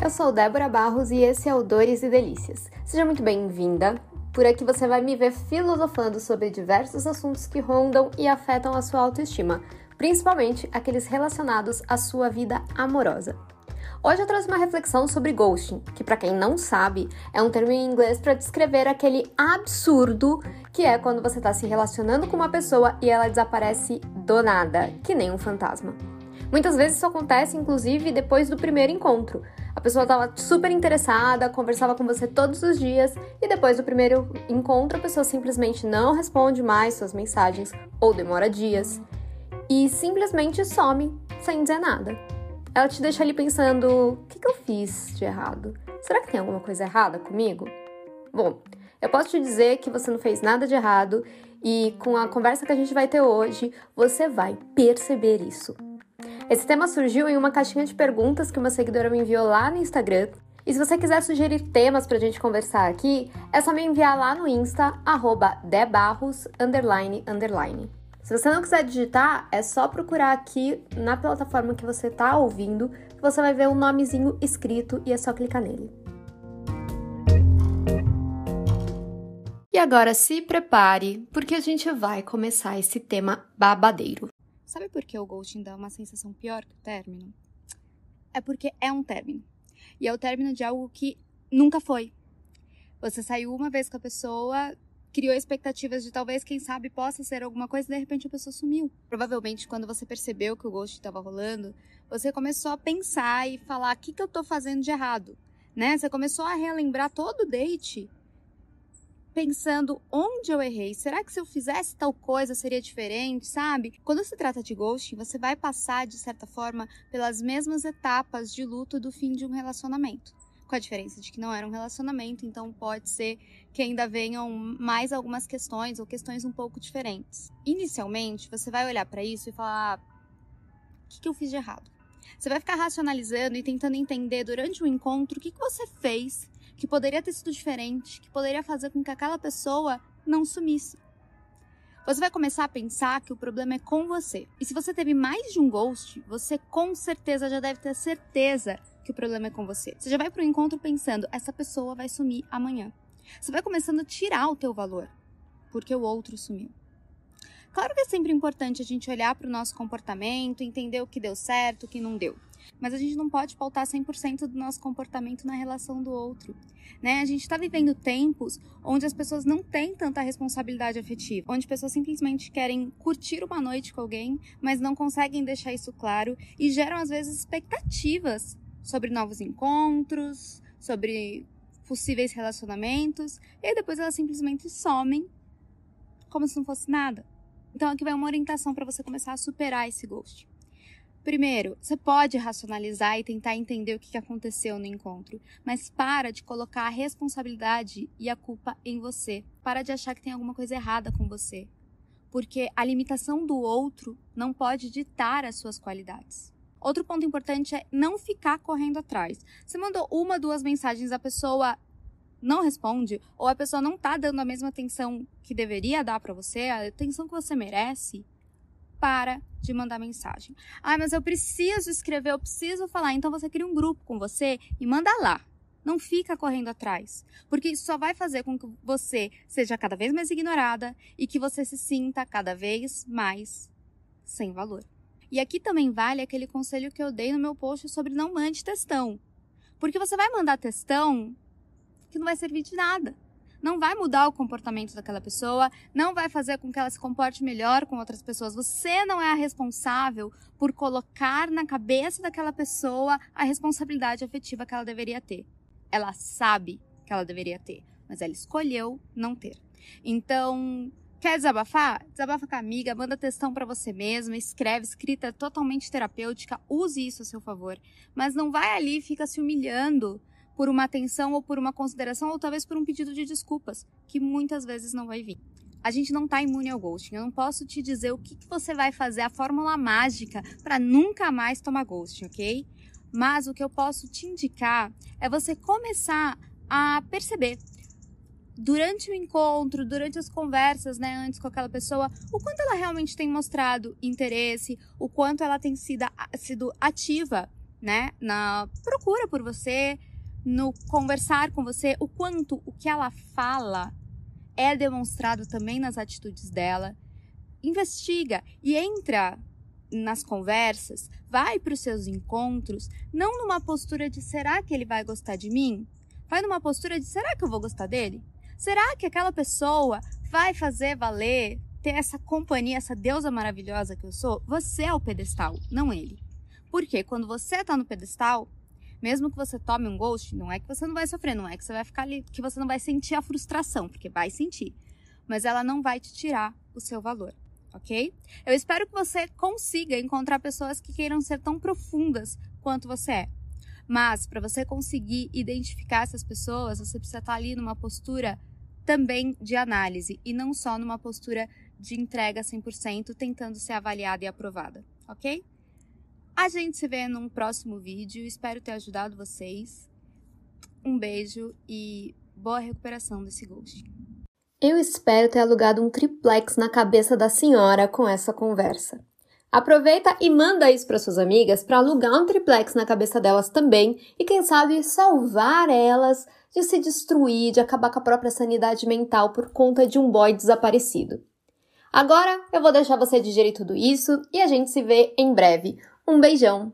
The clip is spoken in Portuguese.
Eu sou Débora Barros e esse é o Dores e Delícias. Seja muito bem-vinda. Por aqui você vai me ver filosofando sobre diversos assuntos que rondam e afetam a sua autoestima, principalmente aqueles relacionados à sua vida amorosa. Hoje eu trouxe uma reflexão sobre ghosting, que para quem não sabe, é um termo em inglês para descrever aquele absurdo que é quando você está se relacionando com uma pessoa e ela desaparece do nada, que nem um fantasma. Muitas vezes isso acontece, inclusive, depois do primeiro encontro. A pessoa estava super interessada, conversava com você todos os dias e depois do primeiro encontro a pessoa simplesmente não responde mais suas mensagens ou demora dias e simplesmente some sem dizer nada. Ela te deixa ali pensando: o que, que eu fiz de errado? Será que tem alguma coisa errada comigo? Bom, eu posso te dizer que você não fez nada de errado e com a conversa que a gente vai ter hoje, você vai perceber isso. Esse tema surgiu em uma caixinha de perguntas que uma seguidora me enviou lá no Instagram. E se você quiser sugerir temas pra gente conversar aqui, é só me enviar lá no Insta, arroba debarros, underline, underline. Se você não quiser digitar, é só procurar aqui na plataforma que você tá ouvindo, que você vai ver um nomezinho escrito e é só clicar nele. E agora se prepare, porque a gente vai começar esse tema babadeiro. Sabe por que o ghosting dá uma sensação pior que o término? É porque é um término. E é o término de algo que nunca foi. Você saiu uma vez com a pessoa, criou expectativas de talvez, quem sabe, possa ser alguma coisa e de repente a pessoa sumiu. Provavelmente, quando você percebeu que o ghosting estava rolando, você começou a pensar e falar: o que, que eu tô fazendo de errado? Né? Você começou a relembrar todo o date pensando onde eu errei. Será que se eu fizesse tal coisa seria diferente, sabe? Quando se trata de ghosting, você vai passar, de certa forma, pelas mesmas etapas de luto do fim de um relacionamento. Com a diferença de que não era um relacionamento, então pode ser que ainda venham mais algumas questões ou questões um pouco diferentes. Inicialmente, você vai olhar para isso e falar: o que, que eu fiz de errado? Você vai ficar racionalizando e tentando entender durante o encontro o que, que você fez que poderia ter sido diferente, que poderia fazer com que aquela pessoa não sumisse. Você vai começar a pensar que o problema é com você. E se você teve mais de um ghost, você com certeza já deve ter certeza que o problema é com você. Você já vai para o encontro pensando, essa pessoa vai sumir amanhã. Você vai começando a tirar o teu valor, porque o outro sumiu. Claro que é sempre importante a gente olhar para o nosso comportamento, entender o que deu certo, o que não deu. Mas a gente não pode pautar 100% do nosso comportamento na relação do outro. Né? A gente está vivendo tempos onde as pessoas não têm tanta responsabilidade afetiva, onde pessoas simplesmente querem curtir uma noite com alguém, mas não conseguem deixar isso claro e geram às vezes expectativas sobre novos encontros, sobre possíveis relacionamentos, e depois elas simplesmente somem como se não fosse nada. Então aqui vai uma orientação para você começar a superar esse ghost. Primeiro, você pode racionalizar e tentar entender o que aconteceu no encontro, mas para de colocar a responsabilidade e a culpa em você. Para de achar que tem alguma coisa errada com você, porque a limitação do outro não pode ditar as suas qualidades. Outro ponto importante é não ficar correndo atrás. Você mandou uma, duas mensagens, a pessoa não responde, ou a pessoa não tá dando a mesma atenção que deveria dar para você, a atenção que você merece, para de mandar mensagem. Ah, mas eu preciso escrever, eu preciso falar. Então você cria um grupo com você e manda lá. Não fica correndo atrás, porque isso só vai fazer com que você seja cada vez mais ignorada e que você se sinta cada vez mais sem valor. E aqui também vale aquele conselho que eu dei no meu post sobre não mande textão. Porque você vai mandar textão que não vai servir de nada não vai mudar o comportamento daquela pessoa, não vai fazer com que ela se comporte melhor com outras pessoas. Você não é a responsável por colocar na cabeça daquela pessoa a responsabilidade afetiva que ela deveria ter. Ela sabe que ela deveria ter, mas ela escolheu não ter. Então, Quer desabafar? Desabafa com a amiga, manda textão para você mesma, escreve, escrita totalmente terapêutica, use isso a seu favor. Mas não vai ali e fica se humilhando por uma atenção ou por uma consideração ou talvez por um pedido de desculpas, que muitas vezes não vai vir. A gente não está imune ao ghosting. Eu não posso te dizer o que, que você vai fazer, a fórmula mágica para nunca mais tomar ghosting, ok? Mas o que eu posso te indicar é você começar a perceber durante o encontro, durante as conversas, né, antes com aquela pessoa, o quanto ela realmente tem mostrado interesse, o quanto ela tem sido, sido ativa né? Na procura por você, no conversar com você, o quanto o que ela fala é demonstrado também nas atitudes dela. Investiga e entra nas conversas, vai para os seus encontros, não numa postura de será que ele vai gostar de mim? Vai numa postura de será que eu vou gostar dele? Será que aquela pessoa vai fazer valer ter essa companhia, essa deusa maravilhosa que eu sou? Você é o pedestal, não ele. Porque quando você está no pedestal, mesmo que você tome um ghost, não é que você não vai sofrer, não é que você vai ficar ali, que você não vai sentir a frustração, porque vai sentir. Mas ela não vai te tirar o seu valor, ok? Eu espero que você consiga encontrar pessoas que queiram ser tão profundas quanto você é. Mas para você conseguir identificar essas pessoas, você precisa estar ali numa postura também de análise e não só numa postura de entrega 100%, tentando ser avaliada e aprovada, ok? A gente se vê num próximo vídeo. Espero ter ajudado vocês. Um beijo e boa recuperação desse ghost. Eu espero ter alugado um triplex na cabeça da senhora com essa conversa. Aproveita e manda isso para suas amigas para alugar um triplex na cabeça delas também e quem sabe salvar elas de se destruir, de acabar com a própria sanidade mental por conta de um boy desaparecido. Agora eu vou deixar você digerir tudo isso e a gente se vê em breve. Um beijão!